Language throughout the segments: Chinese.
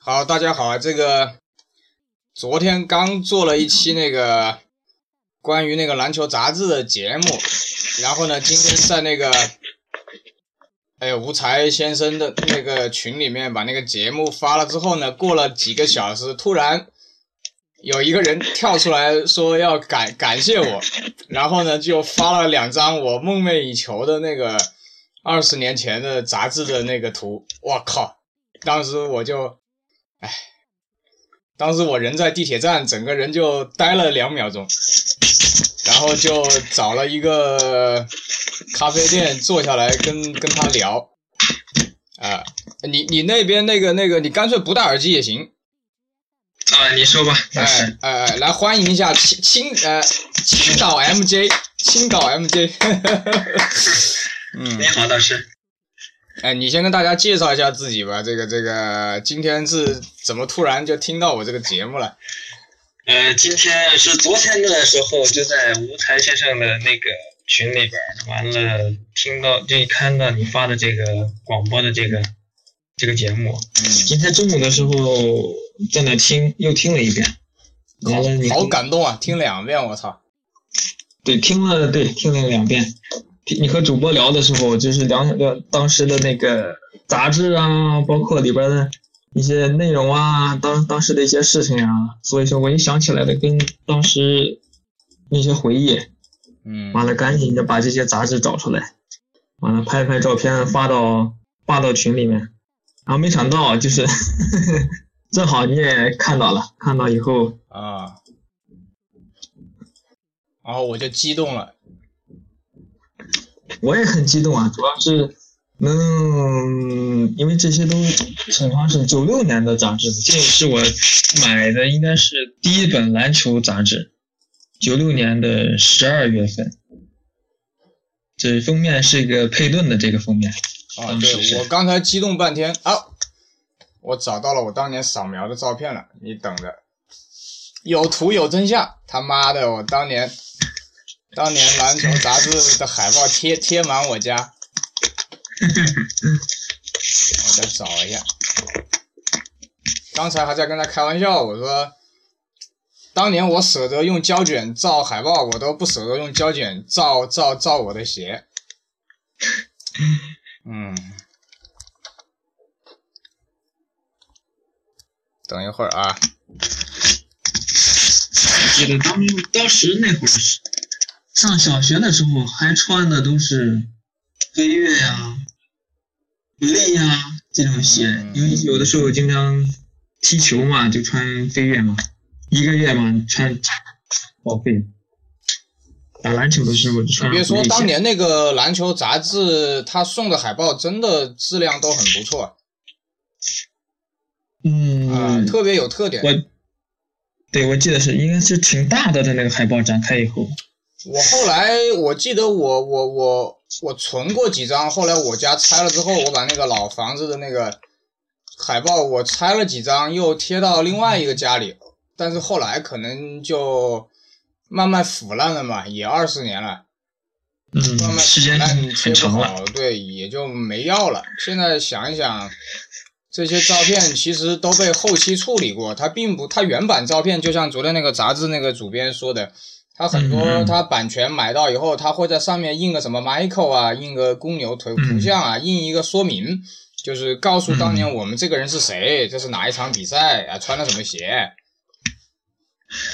好，大家好啊！这个昨天刚做了一期那个关于那个篮球杂志的节目，然后呢，今天在那个哎吴才先生的那个群里面把那个节目发了之后呢，过了几个小时，突然有一个人跳出来说要感感谢我，然后呢就发了两张我梦寐以求的那个二十年前的杂志的那个图，我靠！当时我就。哎，当时我人在地铁站，整个人就呆了两秒钟，然后就找了一个咖啡店坐下来跟跟他聊。啊，你你那边那个那个，你干脆不戴耳机也行。啊，你说吧。哎哎哎，来欢迎一下青青呃青岛 MJ，青岛 MJ。嗯，你好，大师。哎，你先跟大家介绍一下自己吧。这个这个，今天是怎么突然就听到我这个节目了？呃，今天是昨天的时候，就在吴才先生的那个群里边，完了听到就看到你发的这个广播的这个这个节目。嗯。今天中午的时候在那听，又听了一遍。完了，你好感动啊！听两遍，我操。对，听了，对，听了两遍。你和主播聊的时候，就是聊聊当时的那个杂志啊，包括里边的一些内容啊，当当时的一些事情啊，所以说我一想起来的，跟当时那些回忆，嗯，完了赶紧就把这些杂志找出来，完了拍拍照片发到发到群里面，然后没想到就是 正好你也看到了，看到以后啊，然后我就激动了。我也很激动啊，主要是能，因为这些都正常是九六年的杂志，这是我买的，应该是第一本篮球杂志，九六年的十二月份，这封面是一个佩顿的这个封面。啊，对，我刚才激动半天啊，我找到了我当年扫描的照片了，你等着，有图有真相，他妈的，我当年。当年篮球杂志的海报贴贴满我家，我再找一下。刚才还在跟他开玩笑，我说，当年我舍得用胶卷照海报，我都不舍得用胶卷照照照我的鞋。嗯，等一会儿啊。记得当当时那会儿是。上小学的时候还穿的都是飞跃呀、力呀这种鞋，因为有的时候经常踢球嘛，就穿飞跃嘛。一个月嘛穿报废。打篮球的时候就穿。别说当年那个篮球杂志，他送的海报真的质量都很不错。嗯。啊，特别有特点。我，对，我记得是应该是挺大的的那个海报展开以后。我后来我记得我我我我存过几张，后来我家拆了之后，我把那个老房子的那个海报我拆了几张，又贴到另外一个家里，但是后来可能就慢慢腐烂了嘛，也二十年了，嗯，慢慢时间贴不好，对，也就没要了。现在想一想，这些照片其实都被后期处理过，它并不，它原版照片就像昨天那个杂志那个主编说的。他很多，他版权买到以后，他会在上面印个什么 Michael 啊，印个公牛图图像啊，印一个说明，就是告诉当年我们这个人是谁，这是哪一场比赛啊，穿了什么鞋。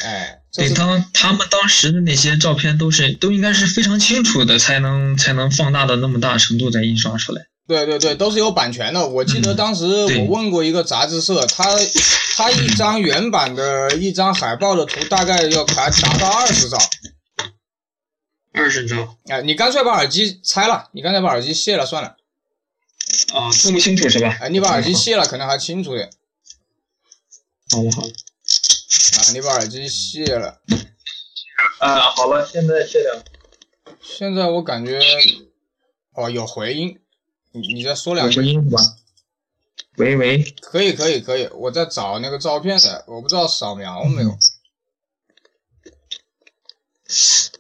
哎，对，当他们当时的那些照片都是都应该是非常清楚的，才能才能放大到那么大程度再印刷出来。对对对，都是有版权的。我记得当时我问过一个杂志社，他他一张原版的一张海报的图大概要达达到二十兆。二十兆？哎，你干脆把耳机拆了，你刚才把耳机卸了算了。啊，听不清楚是吧？哎，你把耳机卸了，可能还清楚点。好了好了。啊，你把耳机卸了。啊，好了，现在卸掉。现在我感觉，哦，有回音。你你再说两句。喂喂。可以可以可以，我在找那个照片的，我不知道扫描没有。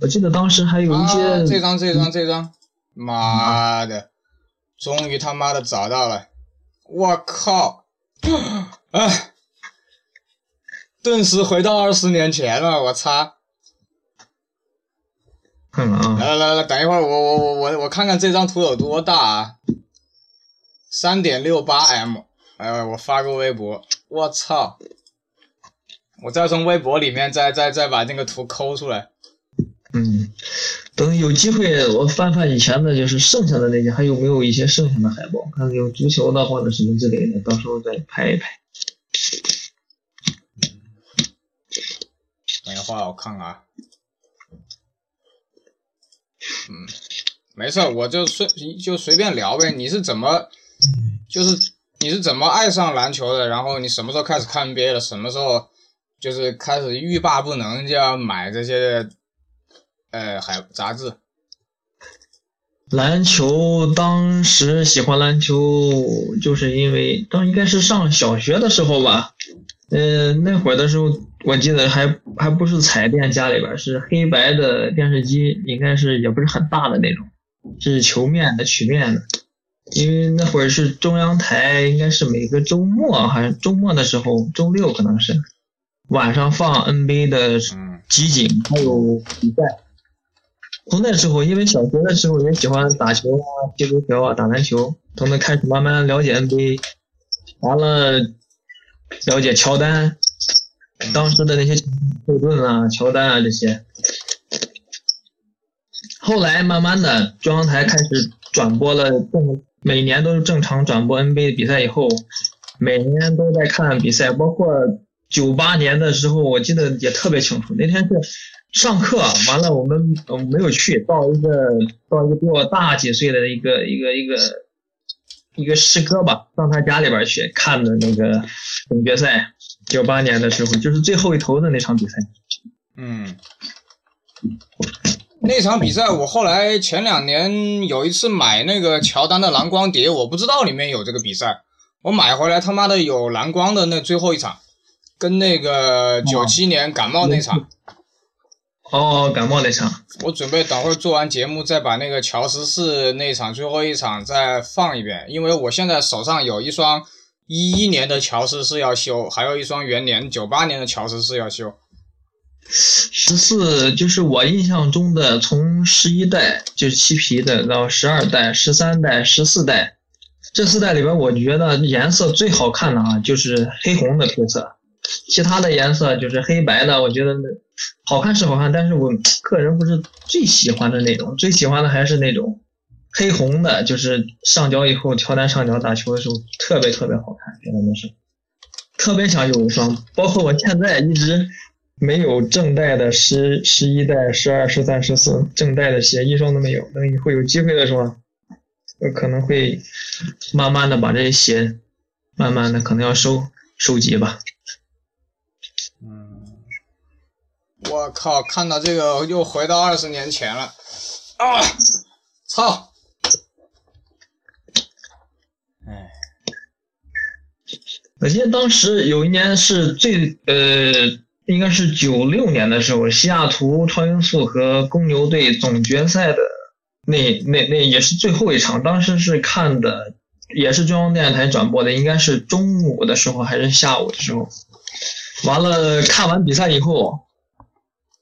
我记得当时还有一些。这张这张这张，妈的，终于他妈的找到了！我靠，啊，顿时回到二十年前了，我擦！看看啊，来来来来，等一会儿，我我我我我看看这张图有多大啊？三点六八 M，哎，我发个微博，我操！我再从微博里面再再再把那个图抠出来。嗯，等有机会我翻翻以前的，就是剩下的那些，还有没有一些剩下的海报？看有足球的或者什么之类的，到时候再拍一拍。等一会儿我看看啊。嗯，没事，我就随就随便聊呗。你是怎么，就是你是怎么爱上篮球的？然后你什么时候开始看 NBA 的？什么时候就是开始欲罢不能就要买这些呃海杂志？篮球当时喜欢篮球，就是因为当应该是上小学的时候吧。呃，那会儿的时候，我记得还还不是彩电，家里边是黑白的电视机，应该是也不是很大的那种，是球面的、曲面的。因为那会儿是中央台，应该是每个周末还是周末的时候，周六可能是晚上放 NBA 的集锦，还有比赛。从那时候，因为小学的时候也喜欢打球啊、踢足球啊、打篮球，从那开始慢慢了解 NBA，完了了解乔丹，当时的那些霍顿啊、乔丹啊这些。后来慢慢的，中央台开始转播了正，每年都是正常转播 NBA 比赛以后，每年都在看比赛，包括九八年的时候，我记得也特别清楚。那天是上课完了，我们没有去，到一个到一个比我大几岁的一个一个一个一个师哥吧，到他家里边去看的那个总决赛，九八年的时候，就是最后一头的那场比赛。嗯，那场比赛我后来前两年有一次买那个乔丹的蓝光碟，我不知道里面有这个比赛，我买回来他妈的有蓝光的那最后一场，跟那个九七年感冒那场。哦，感冒那场。我准备等会儿做完节目再把那个乔十四那场最后一场再放一遍，因为我现在手上有一双一一年的乔十四要修，还有一双元年九八年的乔十四要修。十四就是我印象中的，从十一代就是漆皮的到十二代、十三代、十四代，这四代里边，我觉得颜色最好看的啊，就是黑红的配色，其他的颜色就是黑白的，我觉得好看是好看，但是我个人不是最喜欢的那种，最喜欢的还是那种黑红的，就是上脚以后，乔丹上脚打球的时候特别特别好看，真的是特别想有一双，包括我现在一直。没有正代的十十一代、十二、十三、十四正代的鞋，一双都没有。等以后有机会的时候，我可能会慢慢的把这些鞋，慢慢的可能要收收集吧。嗯，我靠，看到这个又回到二十年前了，啊，操！哎，我记得当时有一年是最呃。应该是九六年的时候，西雅图超音速和公牛队总决赛的那那那也是最后一场。当时是看的，也是中央电视台转播的，应该是中午的时候还是下午的时候。完了，看完比赛以后，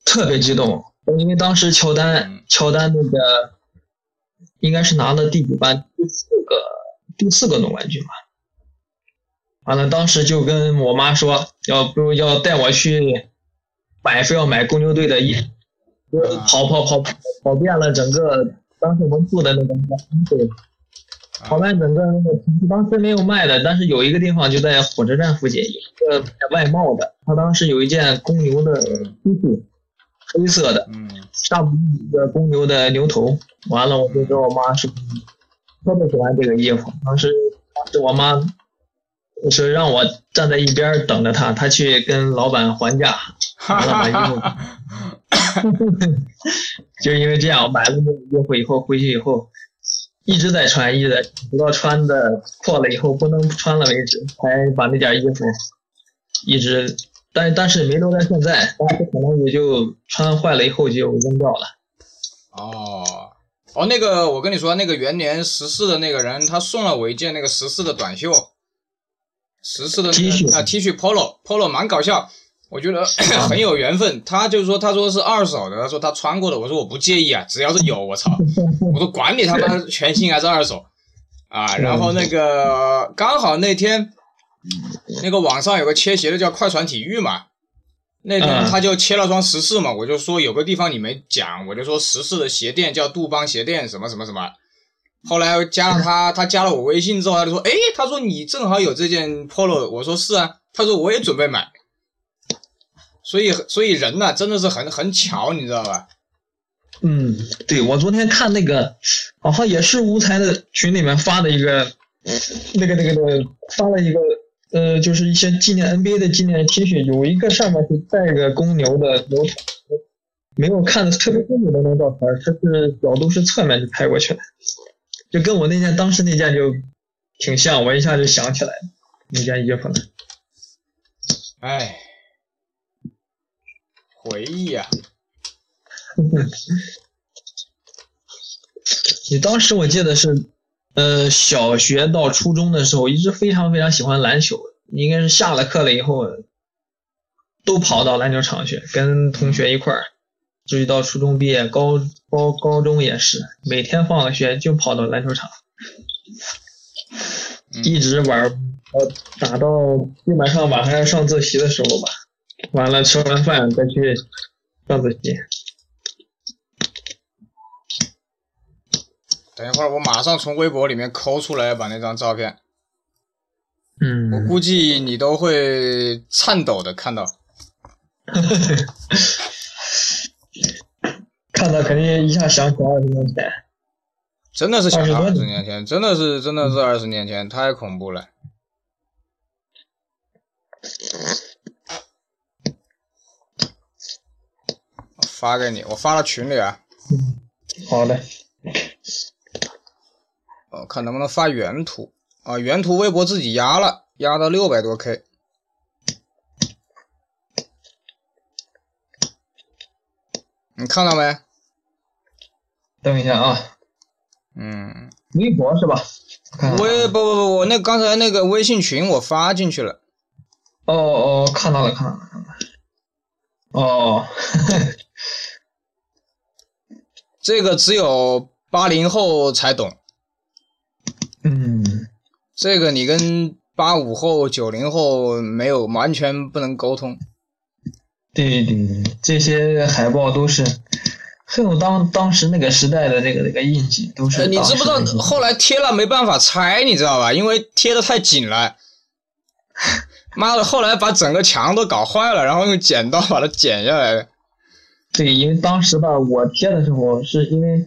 特别激动，因为当时乔丹乔丹那个应该是拿了第几班？第四个第四个总冠军吧。完了，当时就跟我妈说，要不要带我去买，非要买公牛队的衣服，跑跑跑跑遍了整个当时我们住的那个对，跑遍整个那个城市，当时没有卖的，但是有一个地方就在火车站附近，一个卖外贸的，他当时有一件公牛的 T 恤，黑色的，上面一个公牛的牛头，完了我就跟我妈说，特别喜欢这个衣服，当时当时我妈。就是让我站在一边等着他，他去跟老板还价，完了把衣服，就因为这样，我买了那个衣服以后回去以后，一直在穿，一直在，直到穿的破了以后不能穿了为止，才把那件衣服一直，但但是没留在现在，但是可能也就穿坏了以后就扔掉了。哦，哦，那个我跟你说，那个元年十四的那个人，他送了我一件那个十四的短袖。十四的 T 恤啊 T 恤 Polo Polo 蛮搞笑，我觉得 很有缘分。他就说他说是二手的，他说他穿过的，我说我不介意啊，只要是有，我操，我说管你他妈全新还是二手啊。然后那个刚好那天那个网上有个切鞋的叫快船体育嘛。那天嗯他就切了双十四嘛，我就说有个地方你没讲，我就说十四的鞋垫叫杜邦鞋垫，什么什么什么。后来加了他，他加了我微信之后，他就说：“哎，他说你正好有这件 polo。”我说：“是啊。”他说：“我也准备买。”所以，所以人呐、真的是很很巧，你知道吧？嗯，对，我昨天看那个，好像也是无才的群里面发的一个，那个那个那个发了一个，呃，就是一些纪念 NBA 的纪念 T 恤，有一个上面是带个公牛的没有看的特别清楚的那张照片，这是角度是侧面就拍过去的，就跟我那件当时那件就挺像，我一下就想起来那件衣服了。哎，回忆啊，你当时我记得是，呃，小学到初中的时候，一直非常非常喜欢篮球，应该是下了课了以后，都跑到篮球场去，跟同学一块儿。至于到初中毕业，高高高中也是，每天放了学就跑到篮球场，嗯一直玩，呃，打到基本上晚上要上自习的时候吧，完了吃完饭再去上自习。等一会儿我马上从微博里面抠出来把那张照片，嗯，我估计你都会颤抖的看到。看到肯定一下想起二十年前。真的是想20多二十年年前，真的是真的是二十年前，太恐怖了。我发给你，我发到群里啊，好的。我看能不能发原图啊？原图微博自己压了，压到六百多 K。你看到没？等一下啊，嗯，微博是吧？看看啊微不不不，我那刚才那个微信群我发进去了。哦哦，看到了，看到了，看到了。哦，这个只有八零后才懂，嗯，这个你跟八五后、九零后没有完全不能沟通。对对对，这些海报都是很有当当时那个时代的那个那个印记，都是呃，你知不知道后来贴了没办法拆，你知道吧？因为贴的太紧了。妈的，后来把整个墙都搞坏了，然后用剪刀把它剪下来。对，因为当时吧，我贴的时候是因为，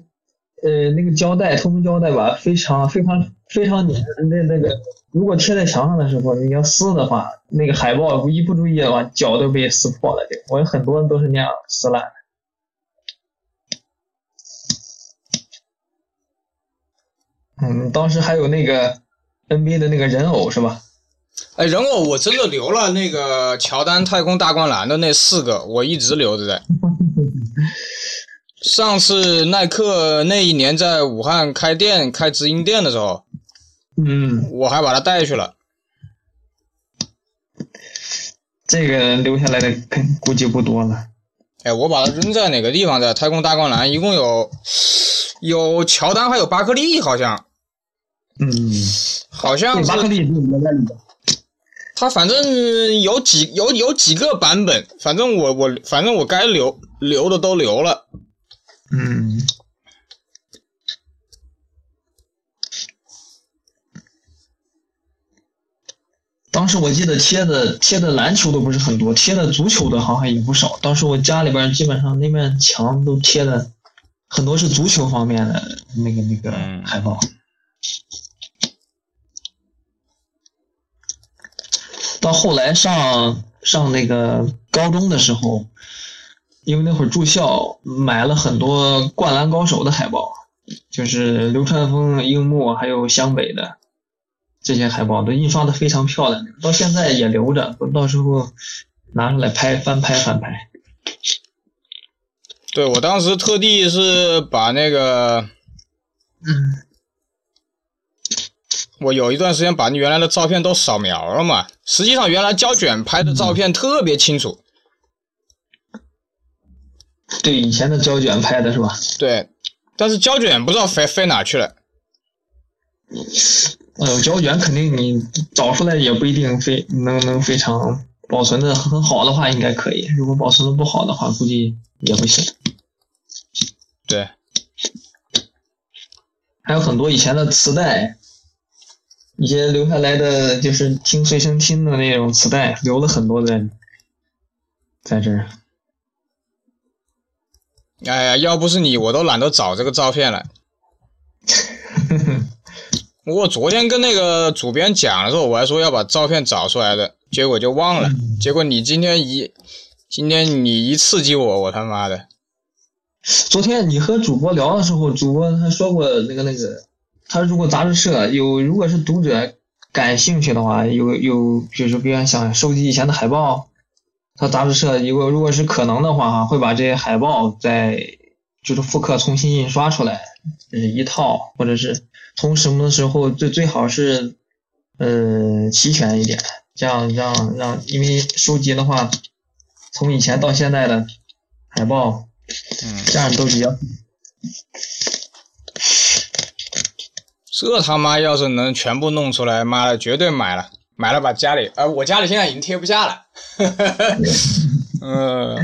呃，那个胶带透明胶带吧，非常非常非常粘，那那个如果贴在墙上的时候，你要撕的话，那个海报一不注意的话，脚都被撕破了。这个我有很多都是那样撕烂的。嗯，当时还有那个 NBA 的那个人偶是吧？哎，人偶我真的留了那个乔丹太空大灌篮的那四个，我一直留着在。上次耐克那一年在武汉开店开直营店的时候，嗯，我还把它带去了。这个留下来的肯估计不多了。哎，我把它扔在哪个地方？在太空大灌篮，一共有有乔丹，还有巴克利，好像嗯，好像，巴克是。他反正有几有有几个版本，反正我我反正我该留留的都留了。嗯，当时我记得贴的贴的篮球的不是很多，贴的足球的好像也不少。当时我家里边基本上那面墙都贴的很多是足球方面的那个那个嗯海报。到后来上上那个高中的时候，因为那会儿住校，买了很多《灌篮高手》的海报，就是流川枫、樱木还有湘北的这些海报，都印刷的非常漂亮，到现在也留着，到时候拿出来拍翻拍翻拍。对我当时特地是把那个嗯我有一段时间把原来的照片都扫描了嘛。实际上，原来胶卷拍的照片特别清楚。对，以前的胶卷拍的是吧？对，但是胶卷不知道飞飞哪去了。呃，胶卷肯定你找出来也不一定非能能非常保存的很好的话，应该可以。如果保存的不好的话，估计也不行。对，还有很多以前的磁带，一些留下来的就是听随身听的那种磁带，留了很多在在这儿。哎呀，要不是你，我都懒得找这个照片了。我昨天跟那个主编讲的时候，我还说要把照片找出来的，结果就忘了。结果你今天一，今天你一刺激我，我他妈的！昨天你和主播聊的时候，主播他说过那个那个，他如果杂志社有，如果是读者感兴趣的话，有有就是比如想收集以前的海报，他杂志社如果如果是可能的话哈，会把这些海报再就是复刻重新印刷出来，就是一套或者是。从什么时候最最好是，呃，齐全一点，这样让让，因为收集的话，从以前到现在的海报，嗯，这样都比较。这他妈要是能全部弄出来，妈的，绝对买了，买了把家里，呃，我家里现在已经贴不下了，嗯。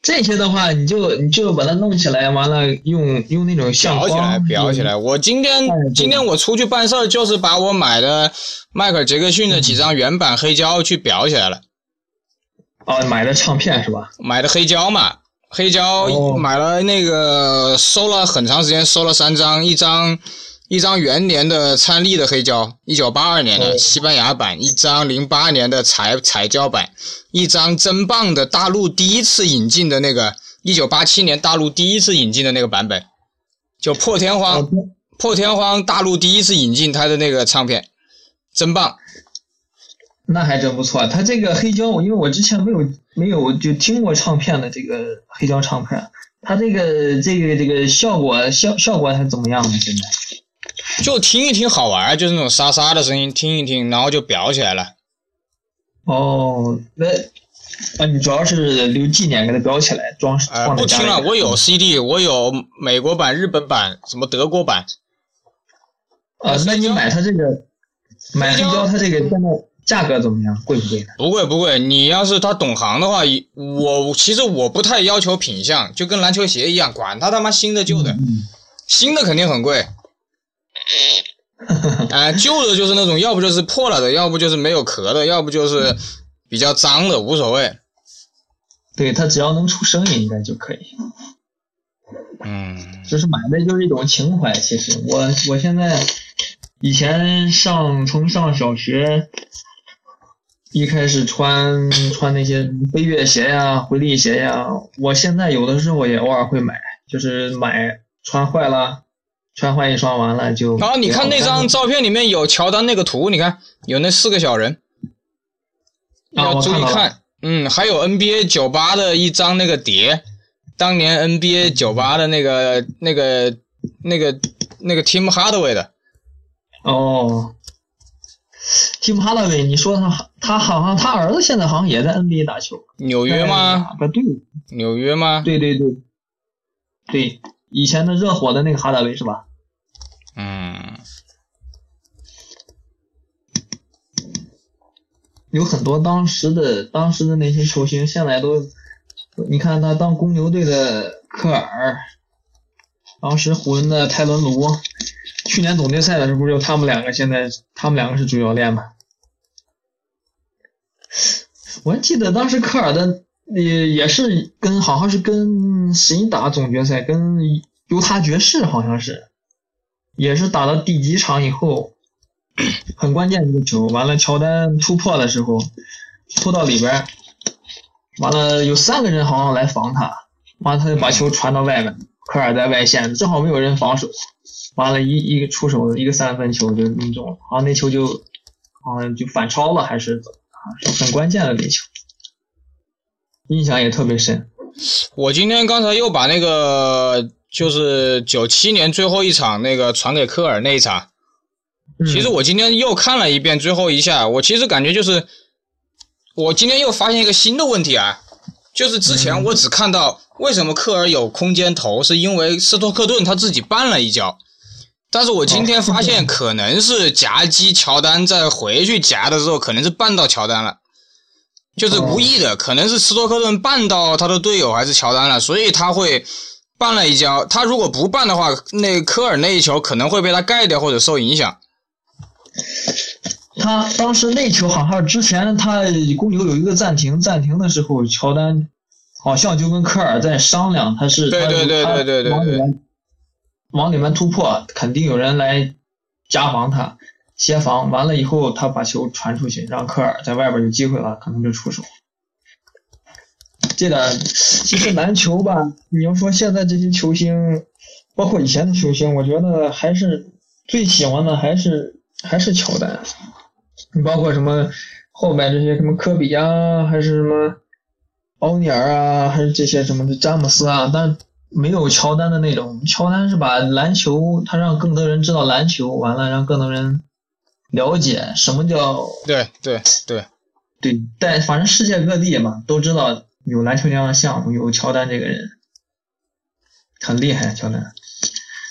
这些的话，你就你就把它弄起来，完了用用那种相框裱起来，裱起来。我今天今天我出去办事儿，就是把我买的迈克尔杰克逊的几张原版黑胶去裱起来了。哦，买的唱片是吧？买的黑胶嘛，黑胶买了那个收了很长时间，收了三张，一张。一张元年的参利的黑胶，一九八二年的西班牙版；一张零八年的彩彩胶版；一张真棒的大陆第一次引进的那个一九八七年大陆第一次引进的那个版本，就破天荒破天荒大陆第一次引进他的那个唱片，真棒。那还真不错，他这个黑胶，因为我之前没有没有就听过唱片的这个黑胶唱片，他这个这个这个效果效效果还怎么样呢？现在？就听一听好玩，就是那种沙沙的声音，听一听，然后就裱起来了。哦，那啊，你主要是留纪念，给它裱起来，装呃，不听了，我有 CD，我有美国版、日本版，什么德国版。啊，那你买它这个买黑胶，它这个现在价格怎么样？贵不贵呢？不贵不贵，你要是他懂行的话，我其实我不太要求品相，就跟篮球鞋一样，管他他妈新的旧的，新的肯定很贵。哎，旧的就是那种，要不就是破了的，要不就是没有壳的，要不就是比较脏的，无所谓。对，他只要能出声音，应该就可以。嗯，就是买的就是一种情怀。其实我我现在以前上从上小学一开始穿穿那些飞跃鞋呀、回力鞋呀，我现在有的时候也偶尔会买，就是买穿坏了。穿坏一双完了就。然后你看那张照片里面有乔丹那个图，你看有那四个小人，要注意看。嗯，还有 NBA 九八的一张那个碟，当年 NBA 九八的那个那个那个那个 Tim Hardaway 的。哦，Tim Hardaway，你说他他好像他儿子现在好像也在 NBA 打球。纽约吗？不对。纽约吗？对对对。对，以前的热火的那个哈达威是吧？嗯，有很多当时的当时的那些球星，现在都，你看他当公牛队的科尔，当时湖人的泰伦卢，去年总决赛的时候不是就他们两个，现在他们两个是主教练吗？我还记得当时科尔的也也是跟好像是跟谁打总决赛，跟犹他爵士好像是。也是打到第几场以后，很关键一个球，完了乔丹突破的时候，突到里边，完了有三个人好像来防他，完了他就把球传到外面，科尔在外线正好没有人防守，完了，一一个出手一个三分球就命中了，好像那球就好像就反超了还是啊？是很关键的那球，印象也特别深。我今天刚才又把那个。就是九七年最后一场那个传给科尔那一场，其实我今天又看了一遍最后一下，我其实感觉就是，我今天又发现一个新的问题啊，就是之前我只看到为什么科尔有空间投，是因为斯托克顿他自己绊了一跤，但是我今天发现可能是夹击乔丹在回去夹的时候，可能是绊到乔丹了。就是无意的，可能是斯托克顿绊到他的队友还是乔丹了，所以他会绊了一跤。他如果不绊的话，那科尔那一球可能会被他盖掉或者受影响。他当时那球好像之前他公牛有一个暂停，暂停的时候，乔丹好像就跟科尔在商量，他是对对对对对对往里面往里面突破，肯定有人来加防他。协防完了以后，他把球传出去，让科尔在外边有机会了，可能就出手。这点其实篮球吧，你要说现在这些球星，包括以前的球星，我觉得还是最喜欢的还是还是乔丹。你包括什么后面这些什么科比啊，还是什么奥尼尔啊，还是这些什么的詹姆斯啊，但没有乔丹的那种。乔丹是把篮球，他让更多人知道篮球，完了让更多人。了解什么叫对对对对，但反正世界各地嘛都知道有篮球这样的项目，有乔丹这个人很厉害。乔丹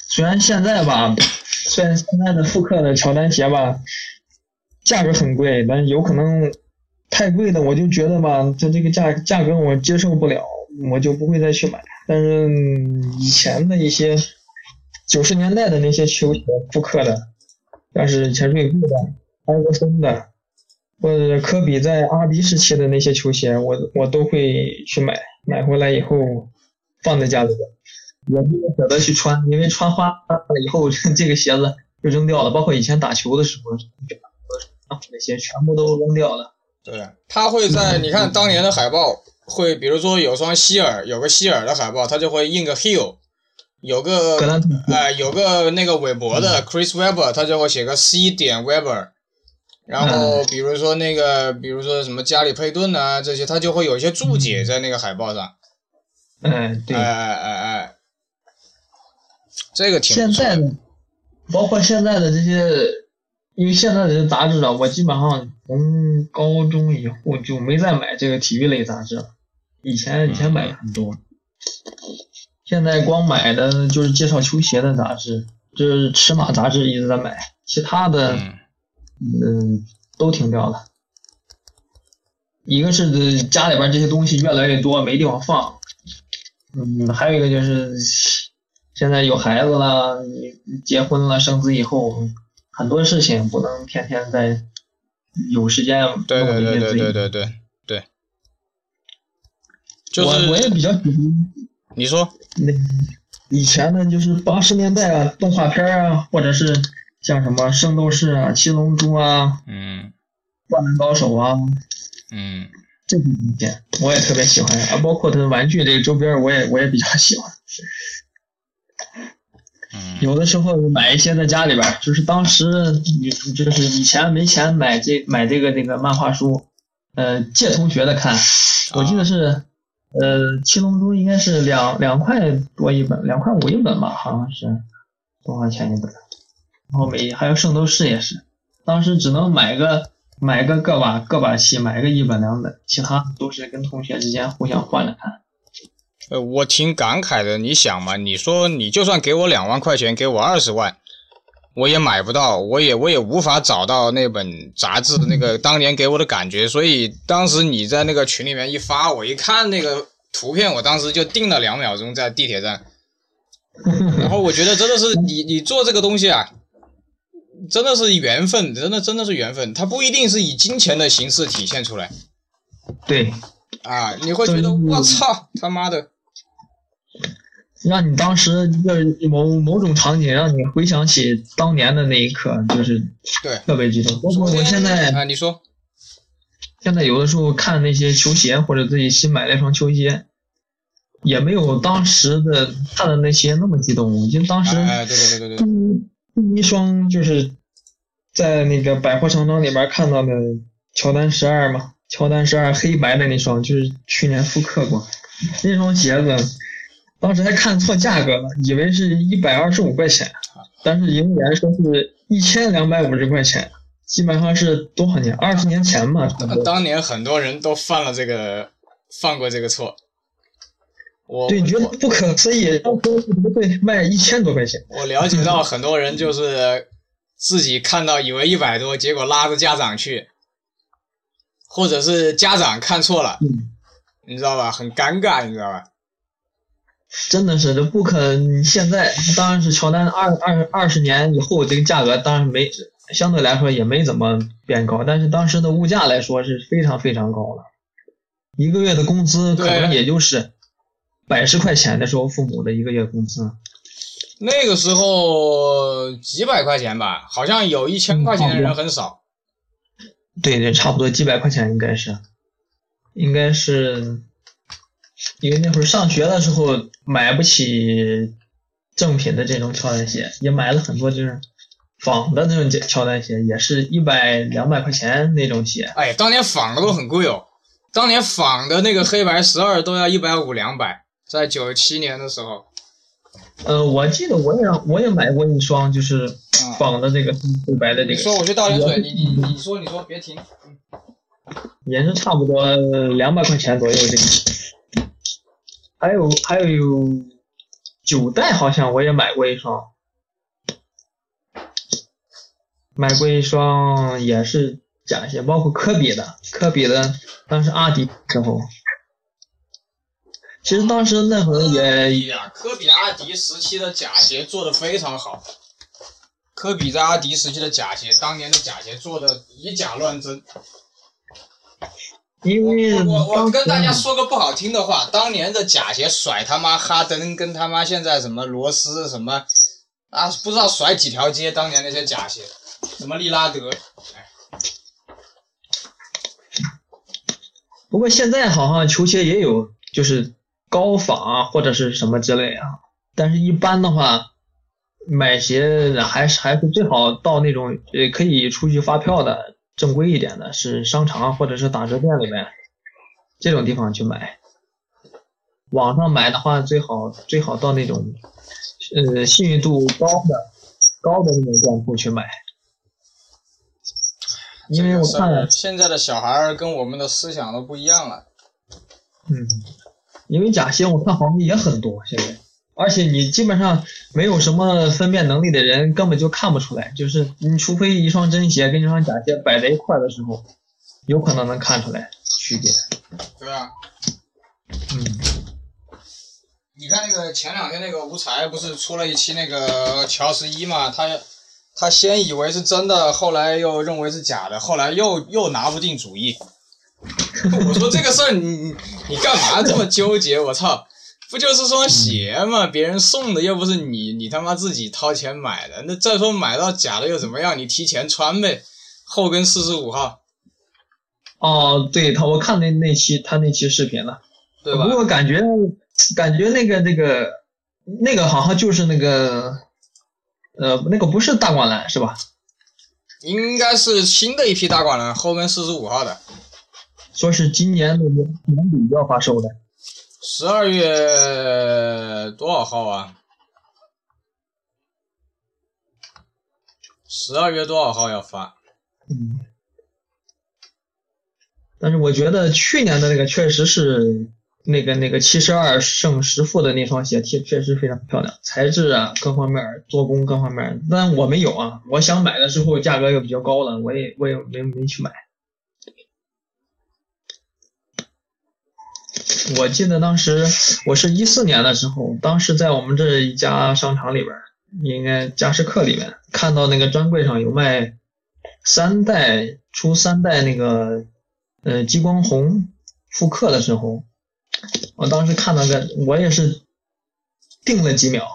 虽然现在吧，虽然现在的复刻的乔丹鞋吧价格很贵，但有可能太贵的我就觉得吧，它这个价价格我接受不了，我就不会再去买。但是以前的一些九十年代的那些球鞋复刻的。像是以前锐步的、安德森的，或者科比在阿迪时期的那些球鞋，我我都会去买。买回来以后放在家里边，也不舍得去穿，因为穿花了以后 这个鞋子就扔掉了。包括以前打球的时候，那些全部都扔掉了。对，他会在你看当年的海报，会比如说有双希尔，有个希尔的海报，他就会印个 Hill。有个呃，有个那个韦伯的 Chris Webber，他就会写个 C 点 Webber，然后比如说那个，比如说什么加里佩顿啊这些，他就会有一些注解在那个海报上。嗯，对。哎哎哎哎，这个挺。现在的，包括现在的这些，因为现在的杂志啊，我基本上从高中以后就没再买这个体育类杂志了。以前以前买很多。现在光买的就是介绍球鞋的杂志就是尺码杂志一直在买其他的嗯。都停掉了。一个是家里边这些东西越来越多没地方放。嗯还有一个就是现在有孩子了你结婚了生子以后很多事情不能天天在有时间对对对对对对。就是我也比较喜欢。你说，那以前呢，就是八十年代啊，动画片啊，或者是像什么《圣斗士》啊、《七龙珠》啊，嗯，《灌篮高手》啊，嗯，这些东西我也特别喜欢啊，包括他的玩具这个周边，我也我也比较喜欢。嗯，有的时候买一些在家里边，就是当时你就是以前没钱买这买这个这个漫画书，呃，借同学的看，我记得是。呃，七龙珠应该是两两块多一本，两块五一本吧，好像是多少钱一本？然后每还有圣斗士也是，当时只能买个买个个把个把器，买个一本两本，其他都是跟同学之间互相换着看。呃，我挺感慨的，你想嘛，你说你就算给我两万块钱，给我二十万，我也买不到，我也我也无法找到那本杂志的那个当年给我的感觉，所以当时你在那个群里面一发，我一看那个图片，我当时就定了两秒钟在地铁站，然后我觉得真的是你你做这个东西啊，真的是缘分，真的真的是缘分，它不一定是以金钱的形式体现出来，对，啊，你会觉得我操他妈的。让你当时一个某某种场景，让你回想起当年的那一刻，就是对特别激动。包括我现在啊，你说，现在有的时候看那些球鞋或者自己新买了一双球鞋，也没有当时的看的那些那么激动。我记得当时，哎，对对对对对，第一双就是在那个百货商场里边看到的乔丹十二嘛，乔丹十二黑白的那双，就是去年复刻过那双鞋子。当时还看错价格了，以为是一百二十五块钱，但是营业员说是一千两百五十块钱，基本上是多少年？二十年前吧，差不多。当年很多人都犯了这个，犯过这个错。我对，你觉得不可思议，当时怎么会卖一千多块钱？我了解到很多人就是自己看到以为一百多，结果拉着家长去，或者是家长看错了，嗯，你知道吧？很尴尬，你知道吧？真的是这不可。你现在当然是乔丹二二二十年以后，这个价格当然没相对来说也没怎么变高，但是当时的物价来说是非常非常高了，一个月的工资可能也就是百十块钱的时候，父母的一个月工资。那个时候几百块钱吧，好像有一千块钱的人很少。对对，差不多几百块钱应该是，应该是。因为那会儿上学的时候买不起正品的这种乔丹鞋，也买了很多就是仿的那种乔丹鞋，也是一百两百块钱那种鞋。哎，当年仿的都很贵哦，当年仿的那个黑白十二都要一百五两百，在九七年的时候。呃，我记得我也我也买过一双，就是仿的这个黑白的这个。你说我去倒点水，你你你说你说别停。也是差不多两百块钱左右这个。还有还有有九代好像我也买过一双，买过一双也是假鞋，包括科比的，科比的当时阿迪时候，其实当时那会儿也，科比阿迪时期的假鞋做的非常好，科比在阿迪时期的假鞋，当年的假鞋做的以假乱真。因为我我跟大家说个不好听的话，当年的假鞋甩他妈哈登跟他妈现在什么罗斯什么啊，不知道甩几条街。当年那些假鞋，什么利拉德，不过现在好像球鞋也有，就是高仿啊或者是什么之类啊。但是一般的话，买鞋还是还是最好到那种呃可以出去发票的。正规一点的是商场或者是打折店里面这种地方去买，网上买的话最好最好到那种呃信誉度高的高的那种店铺去买，因为我看现在的小孩跟我们的思想都不一样了。嗯，因为假鞋我看好像也很多现在。而且你基本上没有什么分辨能力的人，根本就看不出来。就是你除非一双真鞋跟一双假鞋摆在一块的时候，有可能能看出来区别。对啊。嗯。你看那个前两天那个吴才不是出了一期那个乔十一嘛？他他先以为是真的，后来又认为是假的，后来又又拿不定主意。我说这个事儿你你干嘛这么纠结？我操！不就是双鞋吗？别人送的又不是你，你他妈自己掏钱买的。那再说买到假的又怎么样？你提前穿呗，后跟四十五号。哦，对他，我看那那期他那期视频了，对吧？不过感觉感觉那个那个那个好像就是那个呃那个不是大灌篮是吧？应该是新的一批大灌篮，后跟四十五号的。说是今年的年底要发售的。十二月多少号啊？十二月多少号要发？嗯。但是我觉得去年的那个确实是那个那个七十二胜十负的那双鞋，确确实非常漂亮，材质啊各方面做工各方面，但我没有啊。我想买的时候价格又比较高了，我也我也没没去买。我记得当时我是一四年的时候，当时在我们这一家商场里边，应该佳士客里面看到那个专柜上有卖三代出三代那个呃激光红复刻的时候，我当时看到个我也是定了几秒，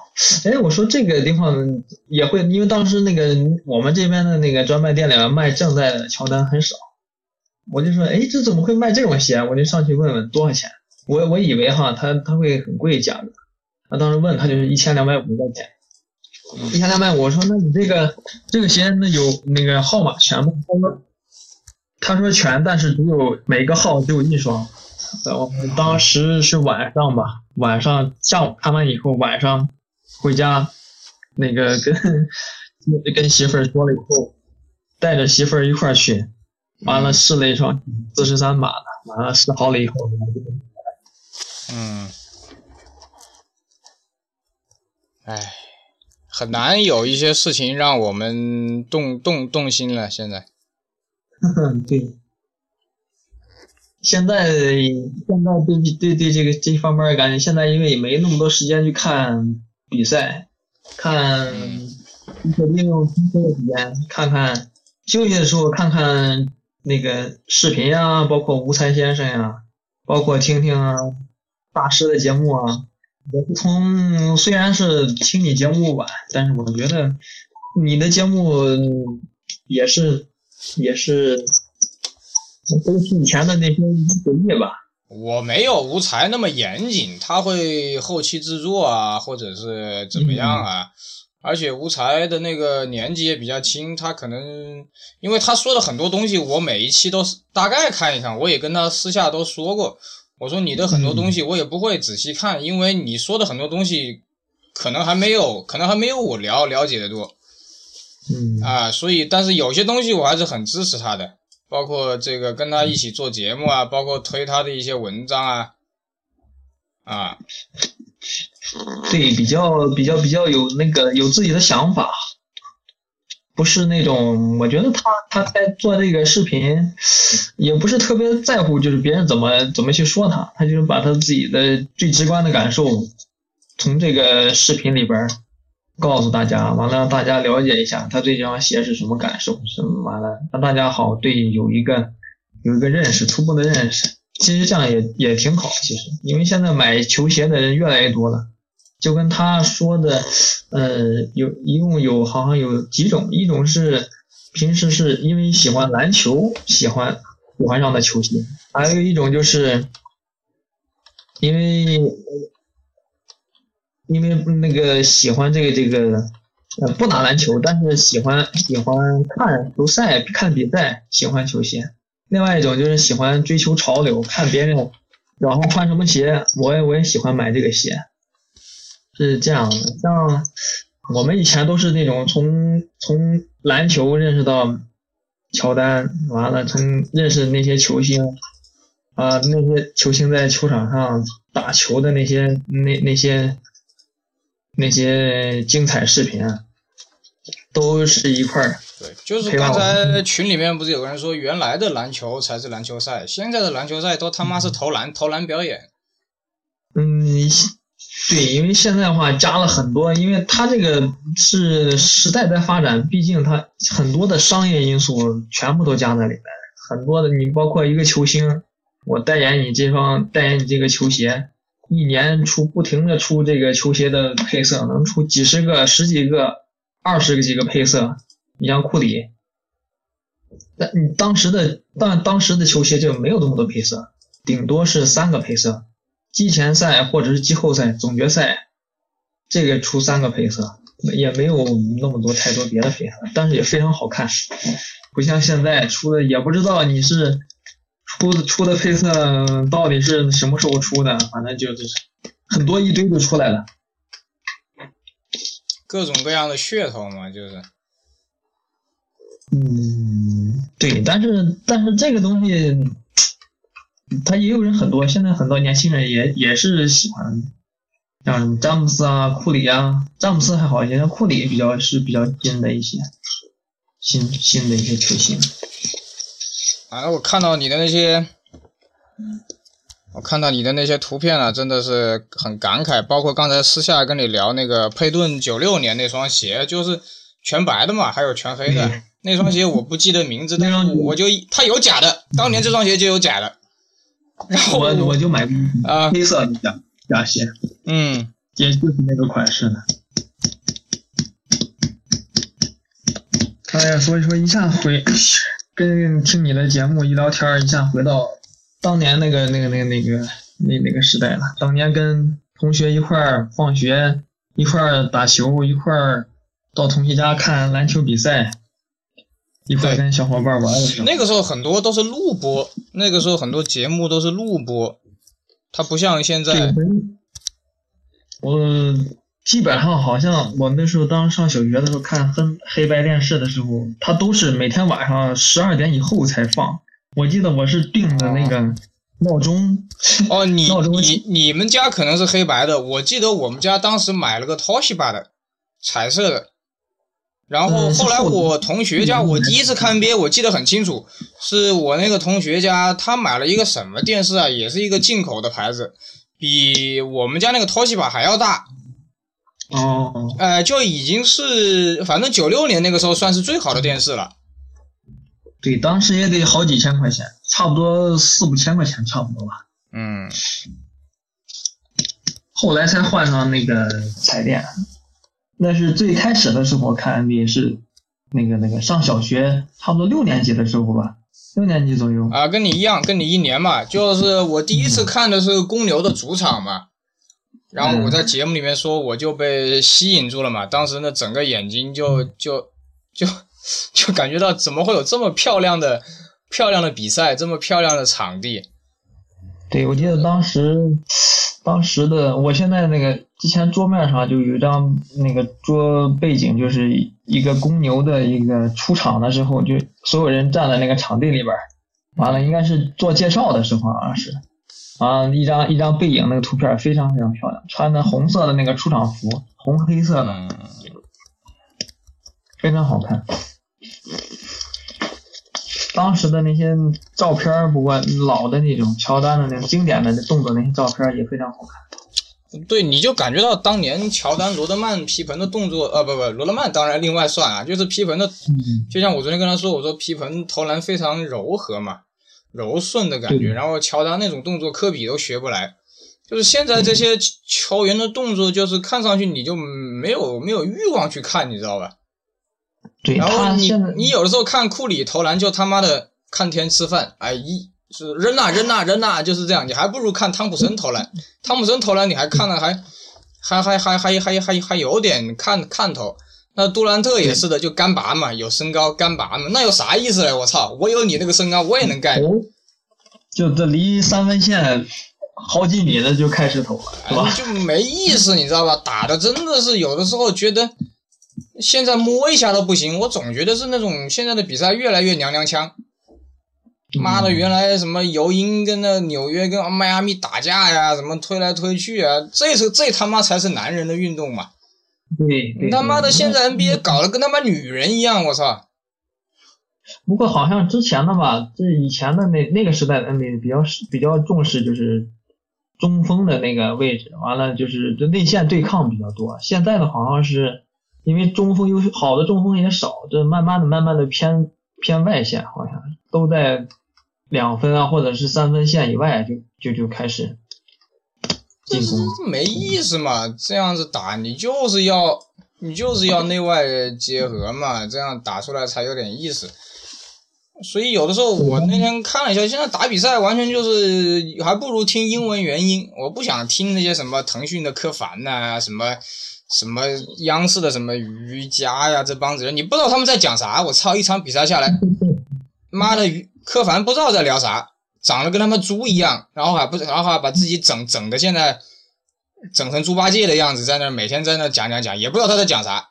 哎，我说这个地方也会，因为当时那个我们这边的那个专卖店里面卖正代的乔丹很少，我就说哎这怎么会卖这种鞋？我就上去问问多少钱。我我以为哈，他他会很贵价格，他当时问他就是一千两百五十块钱，一千两百五，我说那你这个这个鞋那有那个号码全吗？他说全，但是只有每个号只有一双。我们当时是晚上吧，晚上下午看完以后，晚上回家那个跟跟媳妇儿说了以后，带着媳妇儿一块儿去，完了试了一双四十三码的，完了试好了以后，嗯，哎，很难有一些事情让我们动动动心了。现在，对，现在现在对对对这个这方面感觉，现在因为也没那么多时间去看比赛，看利用空闲的时间看看休息的时候看看那个视频呀，包括无才先生呀，包括听听啊大师的节目啊。我从虽然是听你节目吧，但是我觉得你的节目也是也是都是以前的那些回忆吧。我没有无才那么严谨，他会后期制作啊，或者是怎么样啊。而且无才的那个年纪也比较轻，他可能因为他说的很多东西，我每一期都是大概看一看，我也跟他私下都说过。我说你的很多东西我也不会仔细看，因为你说的很多东西可能还没有，可能还没有我了了解的多。嗯。啊，所以但是有些东西我还是很支持他的，包括这个跟他一起做节目啊，包括推他的一些文章啊，啊，对，比较比较比较有那个有自己的想法，不是那种我觉得他他在做这个视频，也不是特别在乎，就是别人怎么怎么去说他，他就是把他自己的最直观的感受从这个视频里边儿告诉大家，完了让大家了解一下他对这双鞋是什么感受，是完了让大家好对有一个有一个认识，初步的认识。其实这样也也挺好，其实因为现在买球鞋的人越来越多了。就跟他说的，呃，有一共有好像有几种，一种是平时是因为喜欢篮球喜欢喜欢上的球鞋，还有一种就是因为因为那个喜欢这个这个呃不打篮球，但是喜欢喜欢看球赛看比赛喜欢球鞋，另外一种就是喜欢追求潮流，看别人然后穿什么鞋，我也我也喜欢买这个鞋。是这样的，像我们以前都是那种从从篮球认识到乔丹，完了从认识那些球星啊，那些球星在球场上打球的那些那那些那些精彩视频，都是一块儿。对，就是刚才群里面不是有个人说，原来的篮球才是篮球赛，现在的篮球赛都他妈是投篮投篮表演。嗯。对，因为现在的话加了很多，因为它这个是时代在发展，毕竟它很多的商业因素全部都加在里面。很多的你包括一个球星，我代言你这双，代言你这个球鞋，一年出不停的出这个球鞋的配色，能出几十个、十几个、二十个几个配色。你像库里，但你当时的当当时的球鞋就没有这么多配色，顶多是三个配色。季前赛或者是季后赛、总决赛，这个出三个配色，也没有那么多太多别的配色，但是也非常好看，不像现在出的也不知道你是出的出的配色到底是什么时候出的，反正就是很多一堆就出来了，各种各样的噱头嘛，就是，嗯，对，但是但是这个东西。他也有人很多，现在很多年轻人也也是喜欢，像詹姆斯啊、库里啊，詹姆斯还好一些，像库里比较是比较新的一些，新新的一些球星。啊，我看到你的那些，我看到你的那些图片了，真的是很感慨。包括刚才私下跟你聊那个佩顿九六年那双鞋，就是全白的嘛，还有全黑的那双鞋，我不记得名字，但是我就它有假的，当年这双鞋就有假的。然后我我就买啊黑色的假假鞋，嗯，也就是那个款式的。哎呀，所以说一下回跟听你的节目一聊天，一下回到当年那个那个那个那个那那个时代了。当年跟同学一块儿放学，一块儿打球，一块儿到同学家看篮球比赛。一块跟小伙伴玩的时候，那个时候很多都是录播，那个时候很多节目都是录播，它不像现在。我基本上好像我那时候当上小学的时候看黑黑白电视的时候，它都是每天晚上十二点以后才放。我记得我是定的那个闹钟。哦，你 闹钟你你们家可能是黑白的，我记得我们家当时买了个 Toshiba 的彩色的，然后后来我同学家，嗯我第一次看 NBA 我记得很清楚，是我那个同学家他买了一个什么电视啊，也是一个进口的牌子，比我们家那个 Toshiba 还要大，哦哦，呃，就已经是反正九六年那个时候算是最好的电视了。对，当时也得好几千块钱，差不多四五千块钱，差不多吧。嗯，后来才换上那个彩电。那是最开始的时候看 NBA 是那个那个上小学，差不多六年级的时候吧，六年级左右。啊，跟你一样，跟你一年嘛，就是我第一次看的是公牛的主场嘛，然后我在节目里面说，我就被吸引住了嘛，当时那，整个眼睛就就就就感觉到怎么会有这么漂亮的漂亮的比赛，这么漂亮的场地，对，我记得当时，当时的我现在那个之前桌面上就有一张那个桌背景，就是一个公牛的一个出场的时候，就所有人站在那个场地里边儿，完了应该是做介绍的时候好像是，啊，一张一张背影那个图片非常非常漂亮，穿的红色的那个出场服，红黑色的，嗯，非常好看。当时的那些照片儿，不过老的那种乔丹的那种经典的动作那些照片儿也非常好看。对，你就感觉到当年乔丹、罗德曼皮蓬的动作，呃，不不，罗德曼当然另外算啊，就是皮蓬的嗯，就像我昨天跟他说，我说皮蓬投篮非常柔和嘛，柔顺的感觉。然后乔丹那种动作，科比都学不来。就是现在这些球员的动作，就是看上去你就没有没有欲望去看，你知道吧？对，然后你你有的时候看库里投篮，就他妈的看天吃饭，哎一是扔呐扔呐扔呐，就是这样。你还不如看汤普森投篮，汤普森投篮你还看了还还还还还还还还有点看看头。那杜兰特也是的，就干拔嘛，有身高干拔嘛，那有啥意思嘞？我操，我有你那个身高，我也能干。投，就这离三分线好几米的就开始投了，是吧？哎就没意思，你知道吧？打的真的是有的时候觉得，现在摸一下都不行，我总觉得是那种现在的比赛越来越娘娘腔。妈的，嗯原来什么尤因跟那纽约跟迈阿密打架呀，什么推来推去啊，这是这他妈才是男人的运动嘛！对，你他妈的现在 NBA 搞得跟他妈女人一样，我操！不过好像之前的吧，这以前的那那个时代的 NBA 比较比较重视就是中锋的那个位置，完了就是就内线对抗比较多。现在的好像是因为中锋优秀好的中锋也少，这慢慢的慢慢的偏偏外线，好像都在两分啊或者是三分线以外就就就开始进攻。没意思嘛，这样子打你就是要你就是要内外结合嘛，这样打出来才有点意思。所以有的时候我那天看了一下，现在打比赛完全就是还不如听英文原音，我不想听那些什么腾讯的柯凡呐、什么什么央视的什么瑜伽呀，这帮子人，你不知道他们在讲啥。我操，一场比赛下来，妈的，于柯凡不知道在聊啥，长得跟他们猪一样，然后还不，然后还把自己整整的现在整成猪八戒的样子，在那儿每天在那儿讲讲讲，也不知道他在讲啥。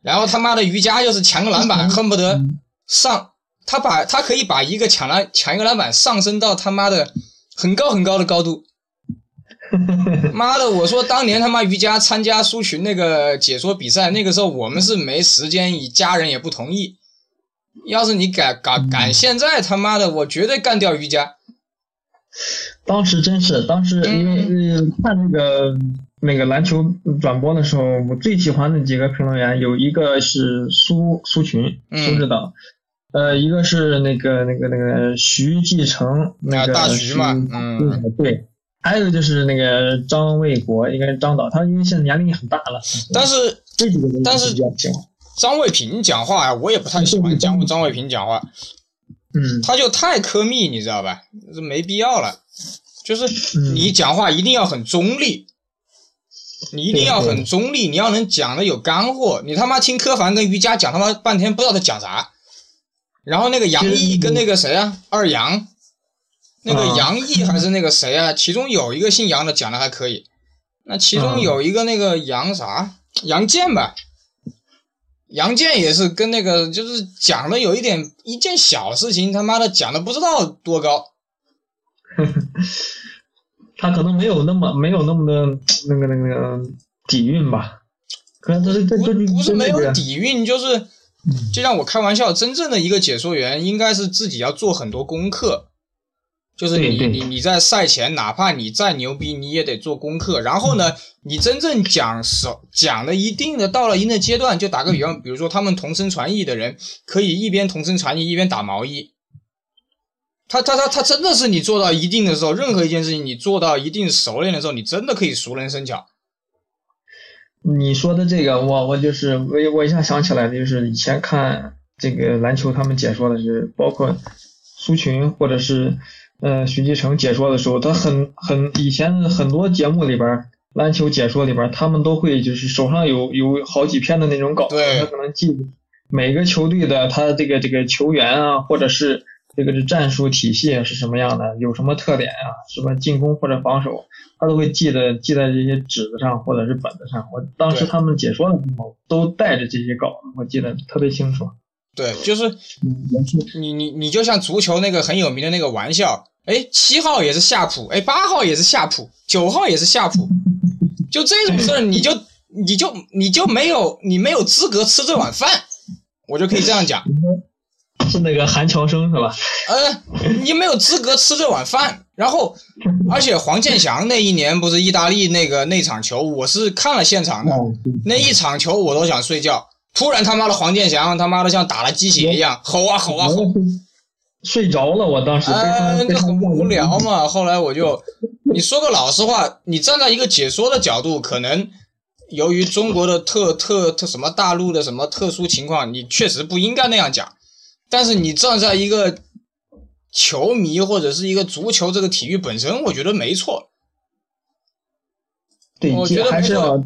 然后他妈的瑜伽就是抢个篮板，恨不得上，他把他可以把一个抢篮抢一个篮板上升到他妈的很高很高的高度。妈的！我说当年他妈瑜伽参加苏群那个解说比赛，那个时候我们是没时间，以家人也不同意。要是你敢敢敢现在他妈的，我绝对干掉瑜伽。当时真是，当时因为呃看那个那个篮球转播的时候，我最喜欢的几个评论员有一个是苏苏群嗯苏指导，呃，一个是那个那个那个徐继成，那个大徐嘛嗯对，还有就是那个张卫国，应该是张导，他因为现在年龄也很大了，但是这几个人但是张卫平讲话啊，我也不太喜欢讲张卫平讲话，嗯他就太科密，你知道吧？这没必要了。就是嗯你讲话一定要很中立，你一定要很中立，你要能讲的有干货。你他妈听柯凡跟瑜伽讲他妈半天不知道他讲啥，然后那个杨毅跟那个谁啊，二杨，那个啊杨毅还是那个谁啊，其中有一个姓杨的讲的还可以，那其中有一个那个杨啥杨健吧，杨健也是跟那个就是讲的有一点一件小事情，他妈的讲的不知道多高。他可能没有那么没有那么的那个那个底蕴吧，可能他是这不这不是没有底蕴，就是就像我开玩笑，真正的一个解说员应该是自己要做很多功课，就是你你你在赛前，哪怕你再牛逼，你也得做功课。然后呢，你真正讲手讲的一定的到了一定的阶段，就打个比方，比如说他们同声传译的人可以一边同声传译一边打毛衣。他他他他真的是你做到一定的时候，任何一件事情你做到一定熟练的时候，你真的可以熟能生巧。你说的这个，我我就是我我一下想起来的，就是以前看这个篮球，他们解说的是，包括苏群或者是呃徐继成解说的时候，他很很以前很多节目里边儿篮球解说里边儿，他们都会就是手上有有好几篇的那种稿他可能记每个球队的他这个这个球员啊，或者是这个这战术体系是什么样的，有什么特点啊，什么进攻或者防守，他都会记得记在这些纸子上或者是本子上。我当时他们解说的时候都带着这些稿子，我记得特别清楚。对，就是你你你就像足球那个很有名的那个玩笑，哎，七号也是夏普，哎，八号也是夏普，九号也是夏普，就这种事儿，你就你就你就没有你没有资格吃这碗饭，我就可以这样讲，是那个韩乔生是吧？呃，你没有资格吃这碗饭。然后，而且黄健翔那一年不是意大利那个那场球，我是看了现场的，哦，那一场球我都想睡觉。突然他妈的黄健翔他妈的像打了鸡血一样吼啊吼啊吼，我睡着了，我当时非常呃，非常那很无聊嘛。后来我就，你说个老实话，你站在一个解说的角度，可能由于中国的特特特什么大陆的什么特殊情况，你确实不应该那样讲。但是你站在一个球迷或者是一个足球这个体育本身，我觉得没错。对，我觉得没错还是要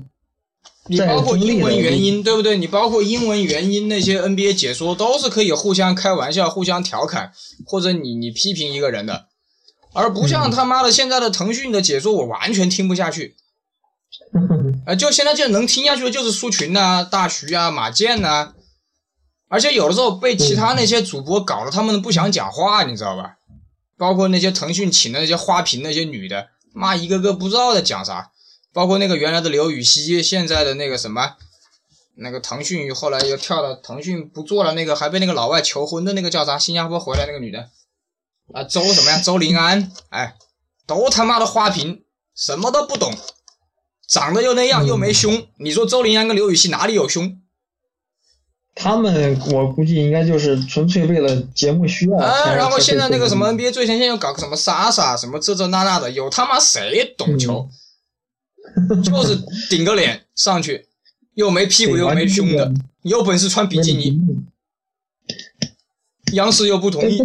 你包括英文原因，对不对？你包括英文原因，那些 NBA 解说都是可以互相开玩笑、互相调侃，或者你你批评一个人的，而不像嗯他妈的现在的腾讯的解说，我完全听不下去。呃，就现在就能听下去的就是苏群呐、大徐啊、马健呐、而且有的时候被其他那些主播搞得他们不想讲话，你知道吧？包括那些腾讯请的那些花瓶那些女的，妈一个个不知道在讲啥。包括那个原来的刘禹锡，现在的那个什么，那个腾讯后来又跳到腾讯不做了，那个还被那个老外求婚的那个叫啥？新加坡回来那个女的啊，周什么呀？周林安，哎，都他妈的花瓶，什么都不懂，长得又那样又没胸，你说周林安跟刘禹锡哪里有胸？他们我估计应该就是纯粹为了节目需要。啊，然后现在那个什么 NBA 最前线又搞个什么莎莎什么这这那那的，有他妈谁懂球？就是顶个脸上去，又没屁股又没胸的，有本事穿比基尼，央视又不同意。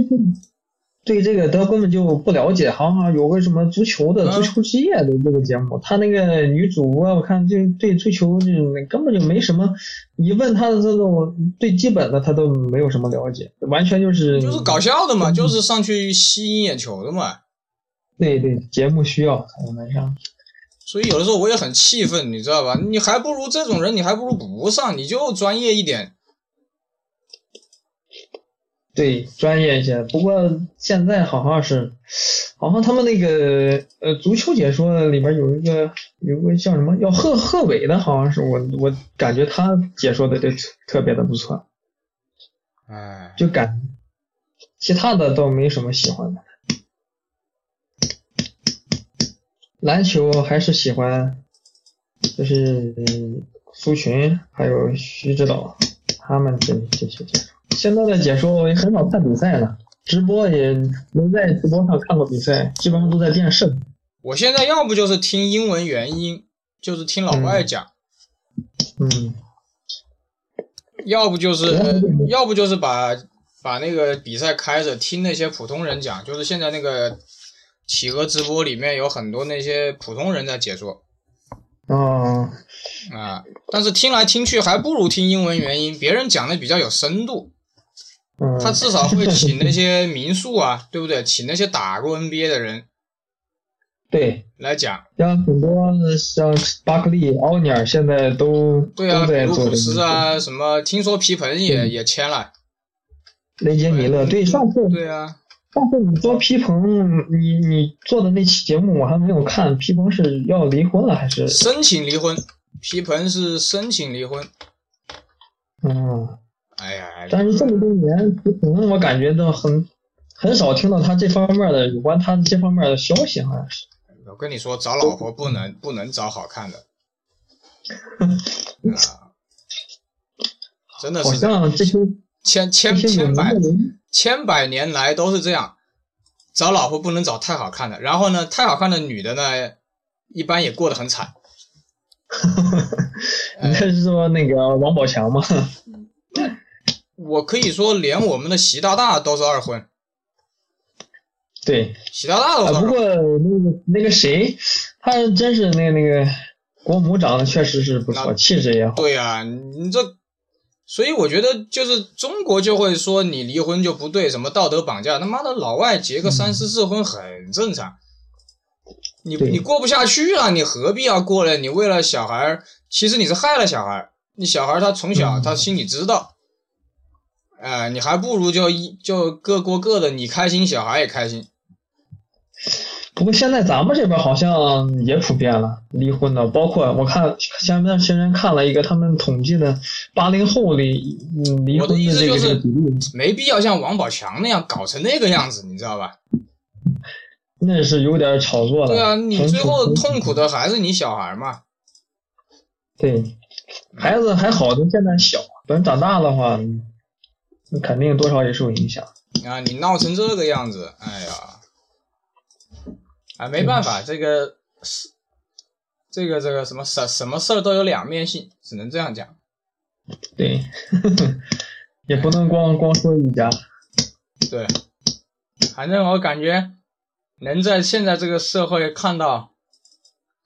对这个他根本就不了解，好像有个什么足球的、嗯足球之夜的这个节目，他那个女主播我看就对足球就根本就没什么，你问他的这种最基本的他都没有什么了解，完全就是就是搞笑的嘛，就是上去吸引眼球的嘛。对对节目需要才能上。所以有的时候我也很气愤，你知道吧？你还不如这种人，你还不如不上，你就专业一点。对，专业一些。不过现在好像是，好像他们那个呃足球解说里边有一个有个叫什么叫贺贺伟的，好像是我我感觉他解说的就特别的不错，哎，就感其他的倒没什么喜欢的。篮球还是喜欢，就是嗯苏群还有徐指导他们这这些解说。现在的解说我也很少看比赛了，直播也没在直播上看过比赛，基本上都在电视。我现在要不就是听英文原音，就是听老外讲，嗯，要不就是嗯要不就是把把那个比赛开着听那些普通人讲，就是现在那个企鹅直播里面有很多那些普通人在解说哦，啊，但是听来听去还不如听英文原音，别人讲的比较有深度，嗯，他至少会请那些民宿啊，对不对？请那些打过 NBA 的人，对，来讲，像很多像巴克利、奥尼尔现在都对啊，卢普斯。啊，什么，听说皮蓬也也签了，雷杰米勒，对，上次对啊，上次你说皮蓬，你你做的那期节目我还没有看，皮蓬是要离婚了还是？申请离婚，皮蓬是申请离婚，嗯，哎呀，但是这么多年，皮蓬我感觉到很很少听到他这方面的有关他这方面的消息，好像是。我跟你说，找老婆不能不能找好看的，啊，真的好是。好像这些千千千百，千百年来都是这样，找老婆不能找太好看的，然后呢，太好看的女的呢，一般也过得很惨。你这是说那个王宝强吗？我可以说，连我们的习大大都是二婚，对，习大大都是啊，二婚。不过那个那个谁，他真是那个那个国母长得确实是不错，那气质也好。对呀、你这，所以我觉得就是中国就会说你离婚就不对，什么道德绑架，他妈的老外结个三四次婚很正常。你你过不下去了，你何必要过来？你为了小孩儿，其实你是害了小孩儿。你小孩儿他从小嗯他心里知道，呃，你还不如就一就各过各的，你开心，小孩也开心。不过现在咱们这边好像也普遍了离婚的，包括我看前段时间看了一个他们统计的八零后离嗯离婚的婚这个意思就是比例，没必要像王宝强那样搞成那个样子，你知道吧？那是有点炒作了。对啊，你最后痛苦的还是你小孩嘛。对，孩子还好，他现在小，等长大的话，那肯定多少也受影响。啊，你闹成这个样子，哎呀，啊，没办法，这个是这个这个什么什什么事儿都有两面性，只能这样讲。对，也不能光光说一家。对，反正我感觉能在现在这个社会看到，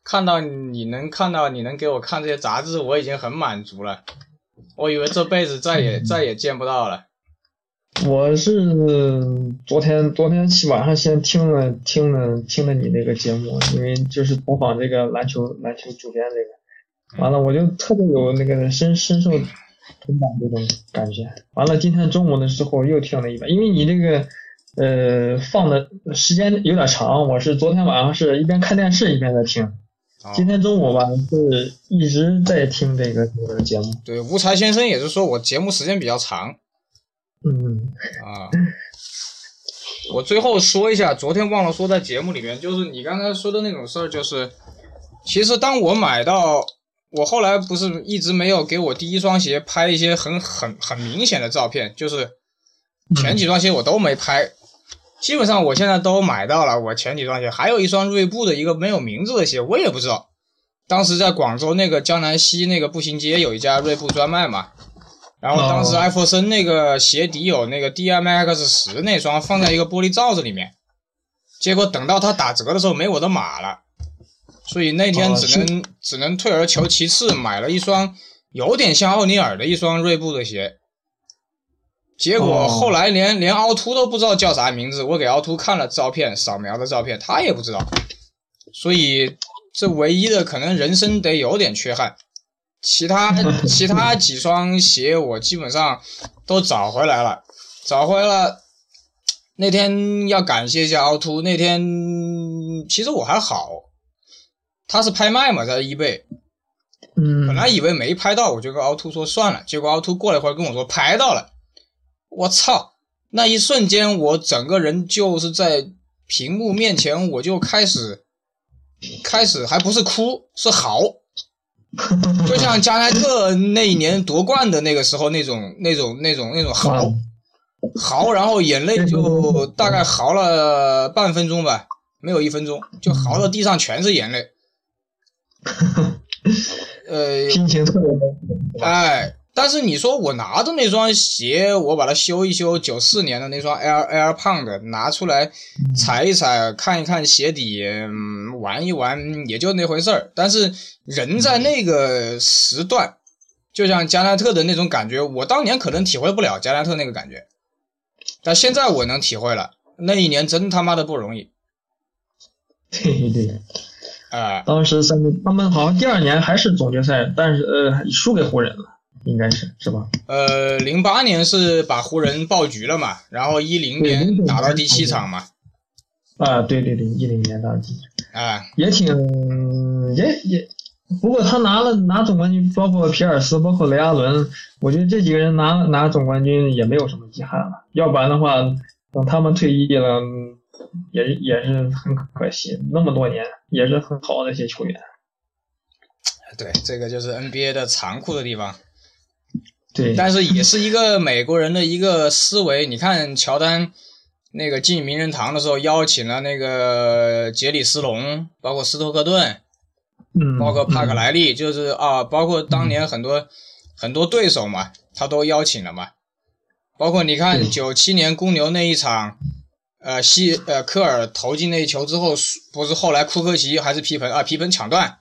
看到你能看到你能给我看这些杂志，我已经很满足了。我以为这辈子再也再也见不到了。我是昨天昨天起晚上先听了听了听了你那个节目，因为就是模仿这个篮球篮球主编这个，完了我就特别有那个深深受同感这种感觉。完了今天中午的时候又听了一遍，因为你这个呃放的时间有点长，我是昨天晚上是一边看电视一边在听，啊今天中午吧是一直在听这个这个节目，对，无才先生也是说我节目时间比较长嗯啊。我最后说一下，昨天忘了说在节目里面，就是你刚才说的那种事儿，就是其实当我买到，我后来不是一直没有给我第一双鞋拍一些很很很明显的照片，就是前几双鞋我都没拍，基本上我现在都买到了。我前几双鞋还有一双锐步的一个没有名字的鞋，我也不知道。当时在广州那个江南西那个步行街有一家锐步专卖嘛，然后当时哦。艾弗森那个鞋底有那个 DMX 十那双放在一个玻璃罩子里面，结果等到它打折的时候没我的码了，所以那天哦只能、只能退而求其次，买了一双有点像奥尼尔的一双锐步的鞋。结果哦。后来连、连凹凸都不知道叫啥名字，我给凹凸看了照片，扫描的照片，他也不知道，所以这唯一的可能人生得有点缺憾，其他 其他几双鞋我基本上都找回来了，找回了。那天要感谢一下凹凸，那天其实我还好，他是拍卖嘛，在易贝，嗯，本来以为没拍到，我就跟凹凸说算了，结果凹凸过了一会儿跟我说拍到了，我操！那一瞬间，我整个人就是在屏幕面前，我就开始开始还不是哭，是嚎，就像加奈特那一年夺冠的那个时候那种那种那种那种嚎嚎，然后眼泪就大概嚎了半分钟吧，没有一分钟，就嚎到地上全是眼泪。呃，心情特别哎，但是你说我拿着那双鞋，我把它修一修，九四年的那双 Air Air Pound 拿出来踩一踩，看一看鞋底，嗯，玩一玩，也就那回事儿。但是人在那个时段，就像加奈特的那种感觉，我当年可能体会不了加奈特那个感觉，但现在我能体会了。那一年真他妈的不容易。对对，啊、当时三他们好像第二年还是总决赛，但是呃输给湖人了，应该是是吧？呃，零八年是把湖人爆局了嘛，然后一零年打到第七场嘛，啊，对对对，一零年当季啊、也挺也也，不过他拿了拿总冠军，包括皮尔斯，包括雷阿伦，我觉得这几个人拿拿总冠军也没有什么遗憾了，要不然的话，等他们退役了，嗯也也是很可惜，那么多年也是很好的一些球员。对，这个就是 NBA 的残酷的地方。对，但是也是一个美国人的一个思维。你看乔丹那个进名人堂的时候，邀请了那个杰里斯隆，包括斯托克顿，嗯，包括帕克嗯莱利，就是啊，包括当年很多很多对手嘛，他都邀请了嘛。包括你看对九七年公牛那一场，呃西呃科尔投进那一球之后，不是后来库克奇还是皮蓬啊皮蓬抢断，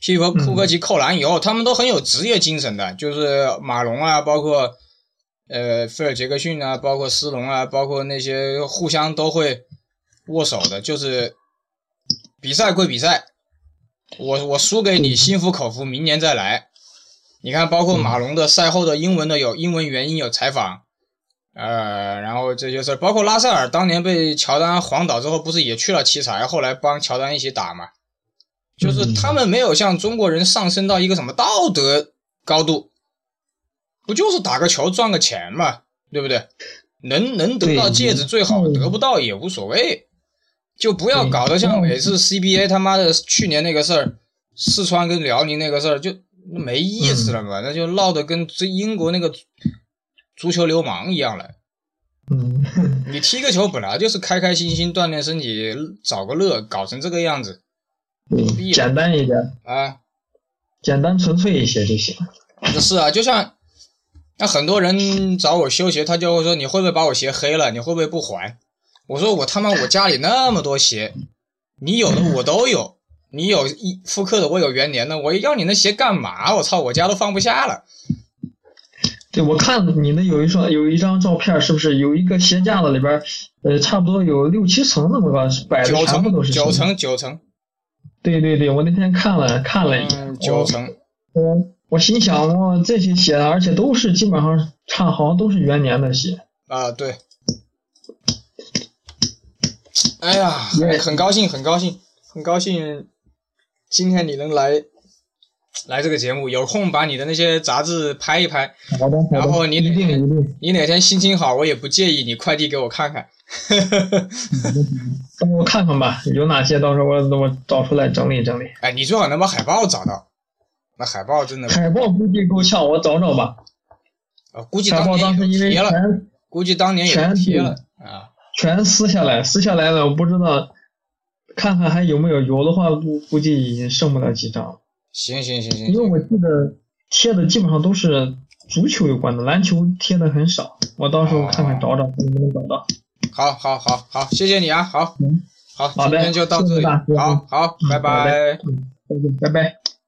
皮蓬库克奇扣篮以后，他们都很有职业精神的，就是马龙啊，包括呃菲尔杰克逊啊，包括斯隆啊，包括那些互相都会握手的，就是比赛归比赛，我我输给你心服口服，明年再来。你看，包括马龙的赛后的英文的有英文原因有采访，呃，然后这些事儿，包括拉塞尔当年被乔丹晃倒之后，不是也去了奇才，后来帮乔丹一起打嘛？就是他们没有像中国人上升到一个什么道德高度，不就是打个球赚个钱嘛，对不对？能能得到戒指最好，得不到也无所谓，就不要搞得像每次 CBA 他妈的去年那个事儿，四川跟辽宁那个事儿就没意思了嘛，那就闹得跟这英国那个足球流氓一样了。嗯，你踢个球本来就是开开心心锻炼身体，找个乐，搞成这个样子对，简单一点，啊！简单纯粹一些就行。是啊，就像那很多人找我修鞋，他就会说你会不会把我鞋黑了？你会不会不还？我说我他妈我家里那么多鞋，你有的我都有，你有一复刻的，我有元年的，我要你那鞋干嘛？我操，我家都放不下了。对，我看你那有一双有一张照片，是不是有一个鞋架子里边，呃，差不多有六七层那么高，摆的九全部都是层，九层，九层，对对对，我那天看了看了一眼。我我我心想，哇，这些写的，而且都是基本上唱，好像都是元年的鞋。啊，对。哎呀，也很高兴，很高兴，很高兴，今天你能来来这个节目，有空把你的那些杂志拍一拍，好的，好的，然后你一定一定，你哪天心情好，我也不介意你快递给我看看。等我看看吧，有哪些到时候我我找出来整理整理。哎，你最好能把海报找到，那海报真的，海报估计够呛，我找找吧。啊估计海报当当时因为了，全估计当年也全贴了啊。全撕下来，撕下来了，我不知道，看看还有没有，有的话估估计已经剩不了几张。行行行行因为，我记得贴的基本上都是足球有关的，篮球贴的很少。我到时候看看找找能不能找到。好好好好，谢谢你啊，好嗯，好，今天就到这里，好好，拜拜。嗯，再见，拜拜。